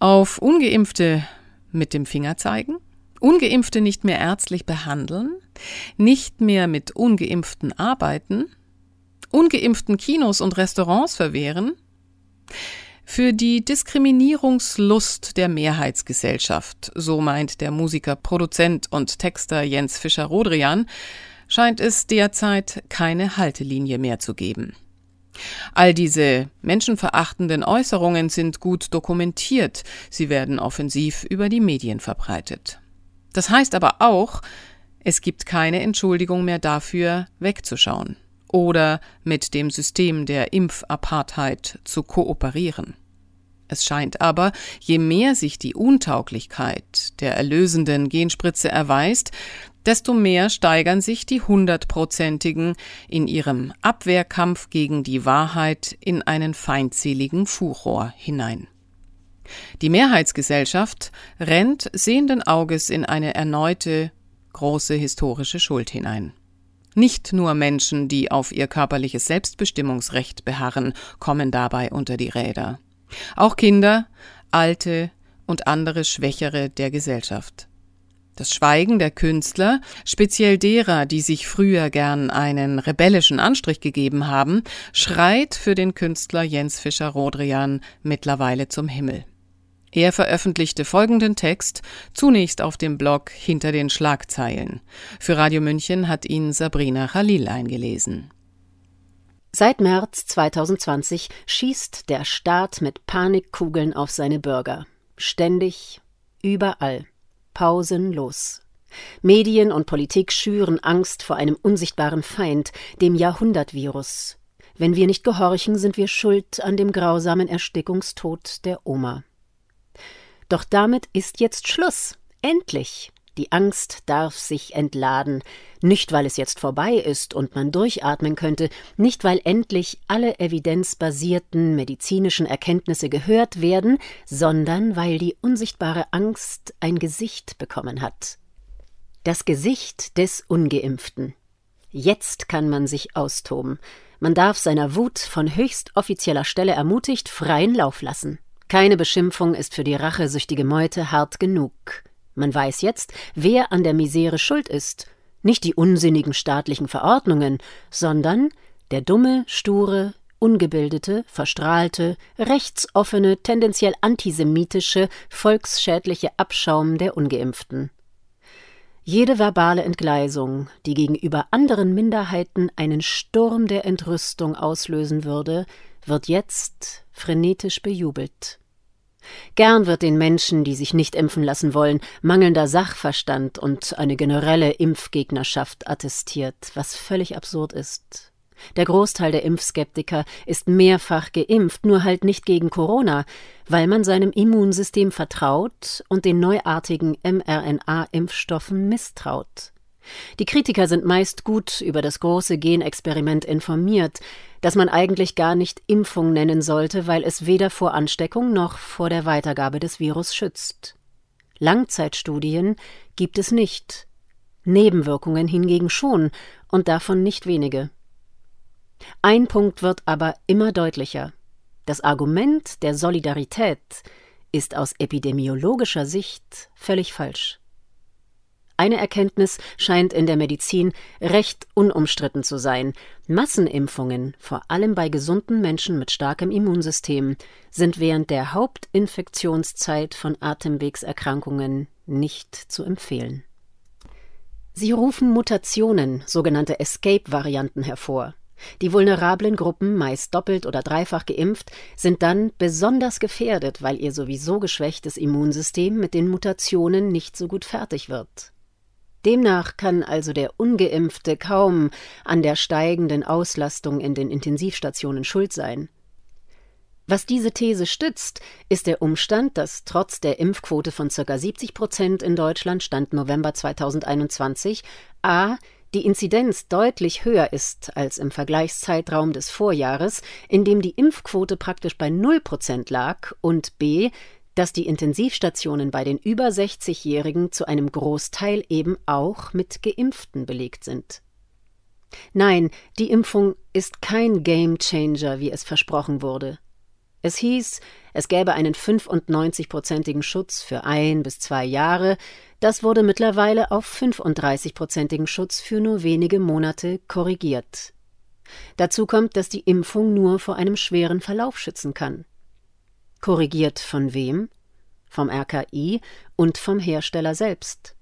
Auf ungeimpfte mit dem Finger zeigen, ungeimpfte nicht mehr ärztlich behandeln, nicht mehr mit ungeimpften arbeiten, ungeimpften Kinos und Restaurants verwehren, für die Diskriminierungslust der Mehrheitsgesellschaft, so meint der Musiker, Produzent und Texter Jens Fischer-Rodrian, scheint es derzeit keine Haltelinie mehr zu geben. All diese menschenverachtenden Äußerungen sind gut dokumentiert, sie werden offensiv über die Medien verbreitet. Das heißt aber auch, es gibt keine Entschuldigung mehr dafür, wegzuschauen oder mit dem System der Impfapartheid zu kooperieren. Es scheint aber, je mehr sich die Untauglichkeit der erlösenden Genspritze erweist, desto mehr steigern sich die Hundertprozentigen in ihrem Abwehrkampf gegen die Wahrheit in einen feindseligen Furor hinein. Die Mehrheitsgesellschaft rennt sehenden Auges in eine erneute große historische Schuld hinein. Nicht nur Menschen, die auf ihr körperliches Selbstbestimmungsrecht beharren, kommen dabei unter die Räder. Auch Kinder, Alte und andere Schwächere der Gesellschaft. Das Schweigen der Künstler, speziell derer, die sich früher gern einen rebellischen Anstrich gegeben haben, schreit für den Künstler Jens Fischer-Rodrian mittlerweile zum Himmel. Er veröffentlichte folgenden Text, zunächst auf dem Blog Hinter den Schlagzeilen. Für Radio München hat ihn Sabrina Khalil eingelesen. Seit März 2020 schießt der Staat mit Panikkugeln auf seine Bürger. Ständig, überall pausenlos. Medien und Politik schüren Angst vor einem unsichtbaren Feind, dem Jahrhundertvirus. Wenn wir nicht gehorchen, sind wir schuld an dem grausamen Erstickungstod der Oma. Doch damit ist jetzt Schluss. Endlich. Die Angst darf sich entladen, nicht weil es jetzt vorbei ist und man durchatmen könnte, nicht weil endlich alle evidenzbasierten medizinischen Erkenntnisse gehört werden, sondern weil die unsichtbare Angst ein Gesicht bekommen hat. Das Gesicht des ungeimpften. Jetzt kann man sich austoben. Man darf seiner Wut von höchst offizieller Stelle ermutigt freien Lauf lassen. Keine Beschimpfung ist für die rachesüchtige Meute hart genug. Man weiß jetzt, wer an der Misere schuld ist. Nicht die unsinnigen staatlichen Verordnungen, sondern der dumme, sture, ungebildete, verstrahlte, rechtsoffene, tendenziell antisemitische, volksschädliche Abschaum der Ungeimpften. Jede verbale Entgleisung, die gegenüber anderen Minderheiten einen Sturm der Entrüstung auslösen würde, wird jetzt frenetisch bejubelt. Gern wird den Menschen, die sich nicht impfen lassen wollen, mangelnder Sachverstand und eine generelle Impfgegnerschaft attestiert, was völlig absurd ist. Der Großteil der Impfskeptiker ist mehrfach geimpft, nur halt nicht gegen Corona, weil man seinem Immunsystem vertraut und den neuartigen mRNA-Impfstoffen misstraut. Die Kritiker sind meist gut über das große Genexperiment informiert, das man eigentlich gar nicht Impfung nennen sollte, weil es weder vor Ansteckung noch vor der Weitergabe des Virus schützt. Langzeitstudien gibt es nicht, Nebenwirkungen hingegen schon, und davon nicht wenige. Ein Punkt wird aber immer deutlicher. Das Argument der Solidarität ist aus epidemiologischer Sicht völlig falsch. Eine Erkenntnis scheint in der Medizin recht unumstritten zu sein. Massenimpfungen, vor allem bei gesunden Menschen mit starkem Immunsystem, sind während der Hauptinfektionszeit von Atemwegserkrankungen nicht zu empfehlen. Sie rufen Mutationen, sogenannte Escape-Varianten hervor. Die vulnerablen Gruppen, meist doppelt oder dreifach geimpft, sind dann besonders gefährdet, weil ihr sowieso geschwächtes Immunsystem mit den Mutationen nicht so gut fertig wird. Demnach kann also der ungeimpfte kaum an der steigenden Auslastung in den Intensivstationen schuld sein. Was diese These stützt, ist der Umstand, dass trotz der Impfquote von ca. 70 Prozent in Deutschland Stand November 2021 a die Inzidenz deutlich höher ist als im Vergleichszeitraum des Vorjahres, in dem die Impfquote praktisch bei 0 Prozent lag, und b dass die Intensivstationen bei den über 60-Jährigen zu einem Großteil eben auch mit Geimpften belegt sind. Nein, die Impfung ist kein Gamechanger, wie es versprochen wurde. Es hieß, es gäbe einen 95-prozentigen Schutz für ein bis zwei Jahre, das wurde mittlerweile auf 35-prozentigen Schutz für nur wenige Monate korrigiert. Dazu kommt, dass die Impfung nur vor einem schweren Verlauf schützen kann. Korrigiert von wem? Vom RKI und vom Hersteller selbst.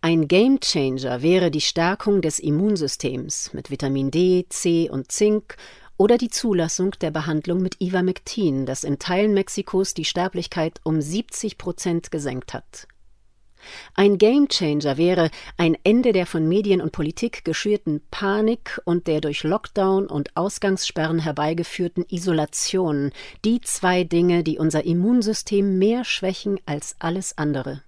Ein Gamechanger wäre die Stärkung des Immunsystems mit Vitamin D, C und Zink oder die Zulassung der Behandlung mit Ivermectin, das in Teilen Mexikos die Sterblichkeit um 70 Prozent gesenkt hat. Ein Gamechanger wäre ein Ende der von Medien und Politik geschürten Panik und der durch Lockdown und Ausgangssperren herbeigeführten Isolation, die zwei Dinge, die unser Immunsystem mehr schwächen als alles andere.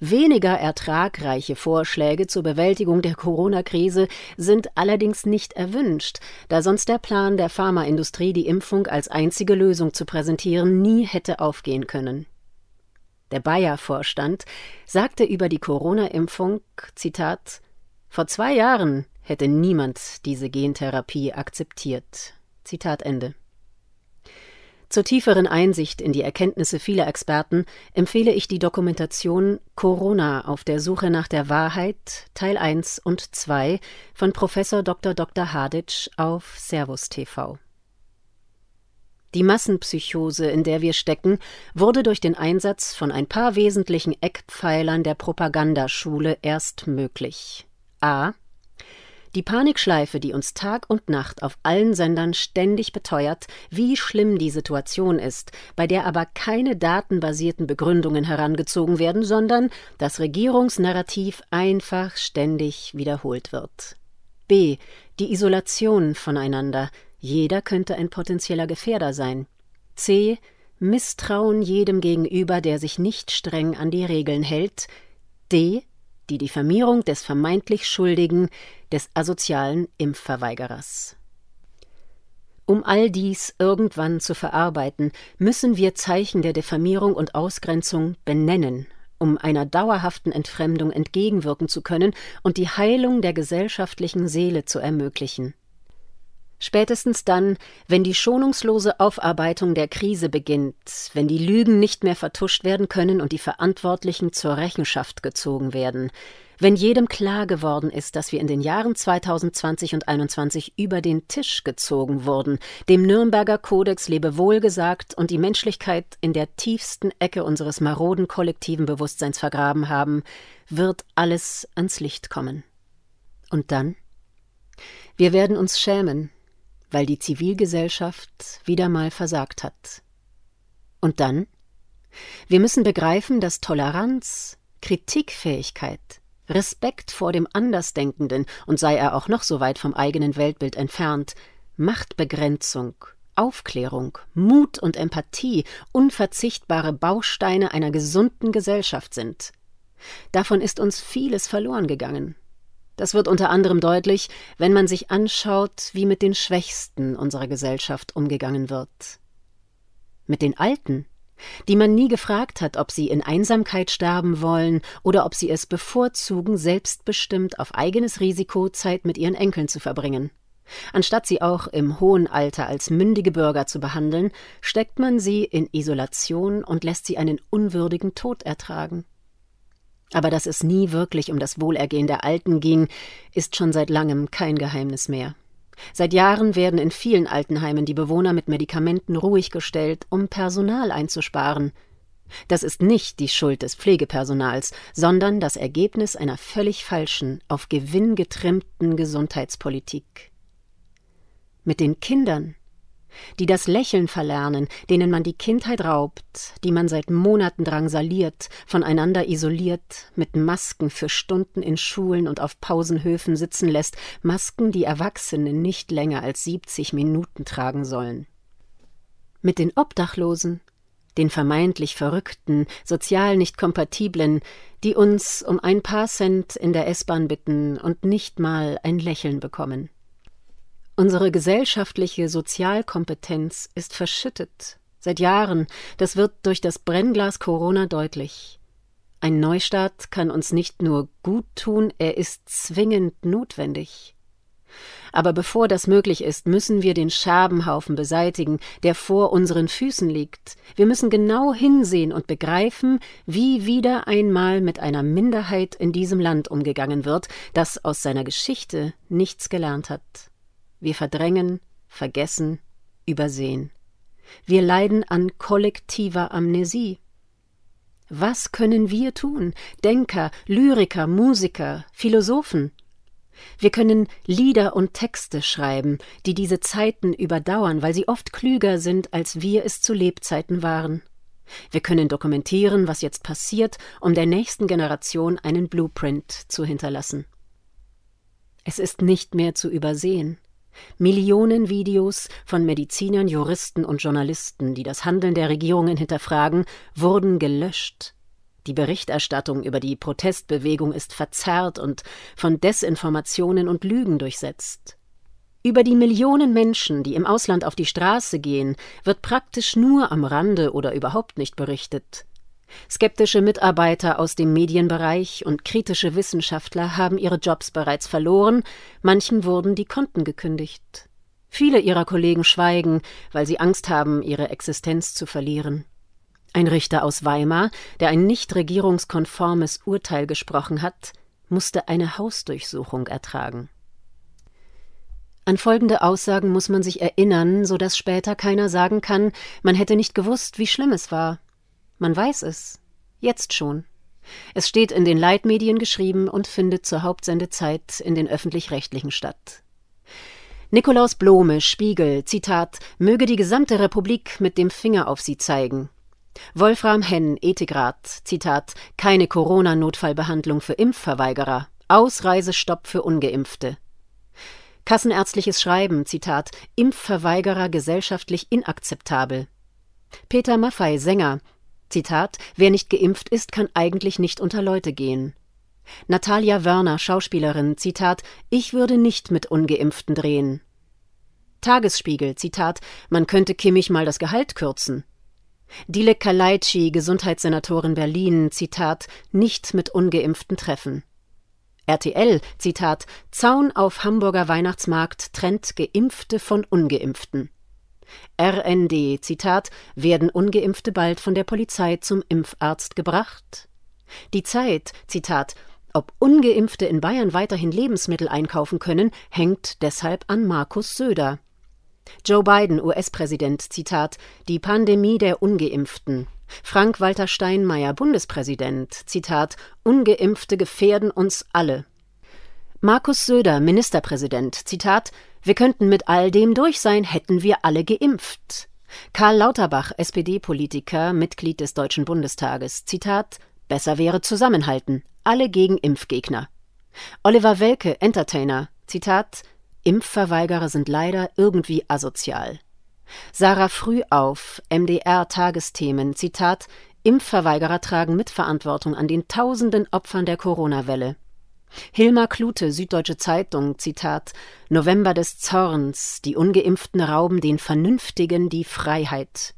Weniger ertragreiche Vorschläge zur Bewältigung der Corona-Krise sind allerdings nicht erwünscht, da sonst der Plan der Pharmaindustrie, die Impfung als einzige Lösung zu präsentieren, nie hätte aufgehen können. Der Bayer-Vorstand sagte über die Corona-Impfung, Zitat, vor zwei Jahren hätte niemand diese Gentherapie akzeptiert. Zitat Ende. Zur tieferen Einsicht in die Erkenntnisse vieler Experten empfehle ich die Dokumentation Corona auf der Suche nach der Wahrheit Teil 1 und 2 von Professor Dr. Dr. Haditsch auf Servus TV. Die Massenpsychose, in der wir stecken, wurde durch den Einsatz von ein paar wesentlichen Eckpfeilern der Propagandaschule erst möglich. A. Die Panikschleife, die uns Tag und Nacht auf allen Sendern ständig beteuert, wie schlimm die Situation ist, bei der aber keine datenbasierten Begründungen herangezogen werden, sondern das Regierungsnarrativ einfach ständig wiederholt wird. B. Die Isolation voneinander, jeder könnte ein potenzieller Gefährder sein. C. Misstrauen jedem gegenüber, der sich nicht streng an die Regeln hält. D. Die Diffamierung des vermeintlich Schuldigen, des asozialen Impfverweigerers. Um all dies irgendwann zu verarbeiten, müssen wir Zeichen der Diffamierung und Ausgrenzung benennen, um einer dauerhaften Entfremdung entgegenwirken zu können und die Heilung der gesellschaftlichen Seele zu ermöglichen. Spätestens dann, wenn die schonungslose Aufarbeitung der Krise beginnt, wenn die Lügen nicht mehr vertuscht werden können und die Verantwortlichen zur Rechenschaft gezogen werden, wenn jedem klar geworden ist, dass wir in den Jahren 2020 und 2021 über den Tisch gezogen wurden, dem Nürnberger Kodex Lebewohl gesagt und die Menschlichkeit in der tiefsten Ecke unseres maroden kollektiven Bewusstseins vergraben haben, wird alles ans Licht kommen. Und dann? Wir werden uns schämen, weil die Zivilgesellschaft wieder mal versagt hat. Und dann? Wir müssen begreifen, dass Toleranz, Kritikfähigkeit, Respekt vor dem Andersdenkenden und sei er auch noch so weit vom eigenen Weltbild entfernt, Machtbegrenzung, Aufklärung, Mut und Empathie unverzichtbare Bausteine einer gesunden Gesellschaft sind. Davon ist uns vieles verloren gegangen. Das wird unter anderem deutlich, wenn man sich anschaut, wie mit den Schwächsten unserer Gesellschaft umgegangen wird. Mit den Alten, die man nie gefragt hat, ob sie in Einsamkeit sterben wollen oder ob sie es bevorzugen, selbstbestimmt auf eigenes Risiko Zeit mit ihren Enkeln zu verbringen. Anstatt sie auch im hohen Alter als mündige Bürger zu behandeln, steckt man sie in Isolation und lässt sie einen unwürdigen Tod ertragen. Aber dass es nie wirklich um das Wohlergehen der Alten ging, ist schon seit langem kein Geheimnis mehr. Seit Jahren werden in vielen Altenheimen die Bewohner mit Medikamenten ruhig gestellt, um Personal einzusparen. Das ist nicht die Schuld des Pflegepersonals, sondern das Ergebnis einer völlig falschen, auf Gewinn getrimmten Gesundheitspolitik. Mit den Kindern die das Lächeln verlernen, denen man die Kindheit raubt, die man seit Monaten drangsaliert, voneinander isoliert, mit Masken für Stunden in Schulen und auf Pausenhöfen sitzen lässt, Masken, die Erwachsene nicht länger als 70 Minuten tragen sollen. Mit den Obdachlosen, den vermeintlich Verrückten, sozial nicht Kompatiblen, die uns um ein paar Cent in der S-Bahn bitten und nicht mal ein Lächeln bekommen. Unsere gesellschaftliche Sozialkompetenz ist verschüttet. Seit Jahren, das wird durch das Brennglas Corona deutlich. Ein Neustart kann uns nicht nur gut tun, er ist zwingend notwendig. Aber bevor das möglich ist, müssen wir den Scherbenhaufen beseitigen, der vor unseren Füßen liegt. Wir müssen genau hinsehen und begreifen, wie wieder einmal mit einer Minderheit in diesem Land umgegangen wird, das aus seiner Geschichte nichts gelernt hat. Wir verdrängen, vergessen, übersehen. Wir leiden an kollektiver Amnesie. Was können wir tun? Denker, Lyriker, Musiker, Philosophen? Wir können Lieder und Texte schreiben, die diese Zeiten überdauern, weil sie oft klüger sind, als wir es zu Lebzeiten waren. Wir können dokumentieren, was jetzt passiert, um der nächsten Generation einen Blueprint zu hinterlassen. Es ist nicht mehr zu übersehen. Millionen Videos von Medizinern, Juristen und Journalisten, die das Handeln der Regierungen hinterfragen, wurden gelöscht, die Berichterstattung über die Protestbewegung ist verzerrt und von Desinformationen und Lügen durchsetzt. Über die Millionen Menschen, die im Ausland auf die Straße gehen, wird praktisch nur am Rande oder überhaupt nicht berichtet. Skeptische Mitarbeiter aus dem Medienbereich und kritische Wissenschaftler haben ihre Jobs bereits verloren, manchen wurden die Konten gekündigt. Viele ihrer Kollegen schweigen, weil sie Angst haben, ihre Existenz zu verlieren. Ein Richter aus Weimar, der ein nicht regierungskonformes Urteil gesprochen hat, musste eine Hausdurchsuchung ertragen. An folgende Aussagen muss man sich erinnern, so dass später keiner sagen kann, man hätte nicht gewusst, wie schlimm es war. Man weiß es. Jetzt schon. Es steht in den Leitmedien geschrieben und findet zur Hauptsendezeit in den öffentlich-rechtlichen statt. Nikolaus Blome, Spiegel, Zitat, möge die gesamte Republik mit dem Finger auf sie zeigen. Wolfram Henn, Ethikrat, Zitat, keine Corona-Notfallbehandlung für Impfverweigerer, Ausreisestopp für Ungeimpfte. Kassenärztliches Schreiben, Zitat, Impfverweigerer gesellschaftlich inakzeptabel. Peter Maffei, Sänger, Zitat, wer nicht geimpft ist, kann eigentlich nicht unter Leute gehen. Natalia Wörner, Schauspielerin, Zitat, ich würde nicht mit Ungeimpften drehen. Tagesspiegel, Zitat, man könnte Kimmich mal das Gehalt kürzen. Dilek Kalaitschi, Gesundheitssenatorin Berlin, Zitat, nicht mit Ungeimpften treffen. RTL, Zitat, Zaun auf Hamburger Weihnachtsmarkt trennt Geimpfte von Ungeimpften. RND, Zitat, werden Ungeimpfte bald von der Polizei zum Impfarzt gebracht? Die Zeit, Zitat, ob Ungeimpfte in Bayern weiterhin Lebensmittel einkaufen können, hängt deshalb an Markus Söder. Joe Biden, US-Präsident, Zitat, die Pandemie der Ungeimpften. Frank-Walter Steinmeier, Bundespräsident, Zitat, Ungeimpfte gefährden uns alle. Markus Söder, Ministerpräsident, Zitat, wir könnten mit all dem durch sein, hätten wir alle geimpft. Karl Lauterbach, SPD-Politiker, Mitglied des Deutschen Bundestages, Zitat, besser wäre zusammenhalten, alle gegen Impfgegner. Oliver Welke, Entertainer, Zitat, Impfverweigerer sind leider irgendwie asozial. Sarah Frühauf, MDR Tagesthemen, Zitat, Impfverweigerer tragen Mitverantwortung an den tausenden Opfern der Corona-Welle. Hilmar Klute, Süddeutsche Zeitung, Zitat, November des Zorns, die Ungeimpften rauben den Vernünftigen die Freiheit.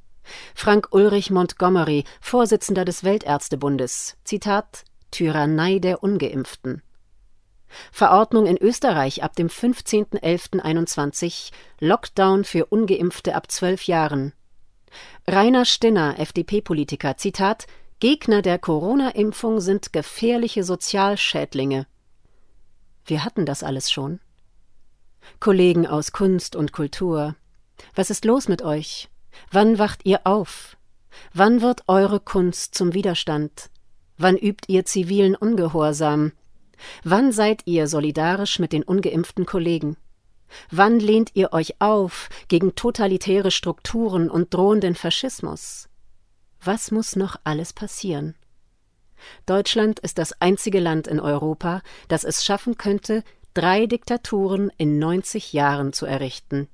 Frank Ulrich Montgomery, Vorsitzender des Weltärztebundes, Zitat, Tyrannei der Ungeimpften. Verordnung in Österreich ab dem 15.11.21 Lockdown für Ungeimpfte ab zwölf Jahren. Rainer Stinner, FDP-Politiker, Zitat Gegner der Corona-Impfung sind gefährliche Sozialschädlinge. Wir hatten das alles schon. Kollegen aus Kunst und Kultur, was ist los mit euch? Wann wacht ihr auf? Wann wird eure Kunst zum Widerstand? Wann übt ihr zivilen Ungehorsam? Wann seid ihr solidarisch mit den ungeimpften Kollegen? Wann lehnt ihr euch auf gegen totalitäre Strukturen und drohenden Faschismus? Was muss noch alles passieren? Deutschland ist das einzige Land in Europa, das es schaffen könnte, drei Diktaturen in 90 Jahren zu errichten.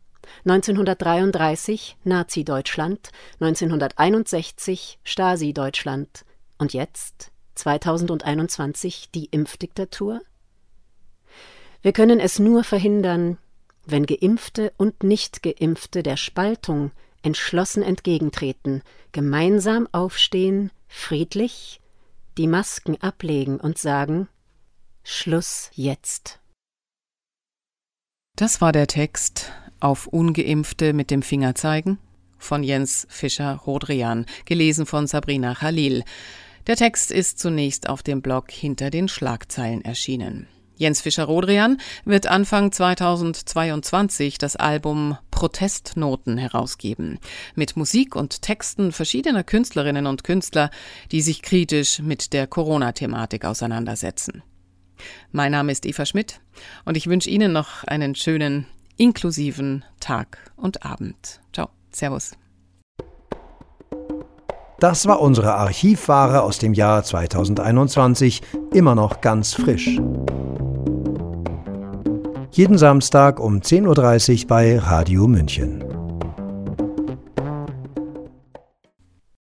1933 Nazi-Deutschland, 1961 Stasi-Deutschland und jetzt 2021 die Impfdiktatur? Wir können es nur verhindern, wenn Geimpfte und Nichtgeimpfte der Spaltung entschlossen entgegentreten, gemeinsam aufstehen, friedlich, die Masken ablegen und sagen Schluss jetzt. Das war der Text Auf ungeimpfte mit dem Finger zeigen von Jens Fischer-Rodrian, gelesen von Sabrina Khalil. Der Text ist zunächst auf dem Blog Hinter den Schlagzeilen erschienen. Jens Fischer-Rodrian wird Anfang 2022 das Album Protestnoten herausgeben. Mit Musik und Texten verschiedener Künstlerinnen und Künstler, die sich kritisch mit der Corona-Thematik auseinandersetzen. Mein Name ist Eva Schmidt und ich wünsche Ihnen noch einen schönen, inklusiven Tag und Abend. Ciao, Servus. Das war unsere Archivware aus dem Jahr 2021, immer noch ganz frisch. Jeden Samstag um 10.30 Uhr bei Radio München.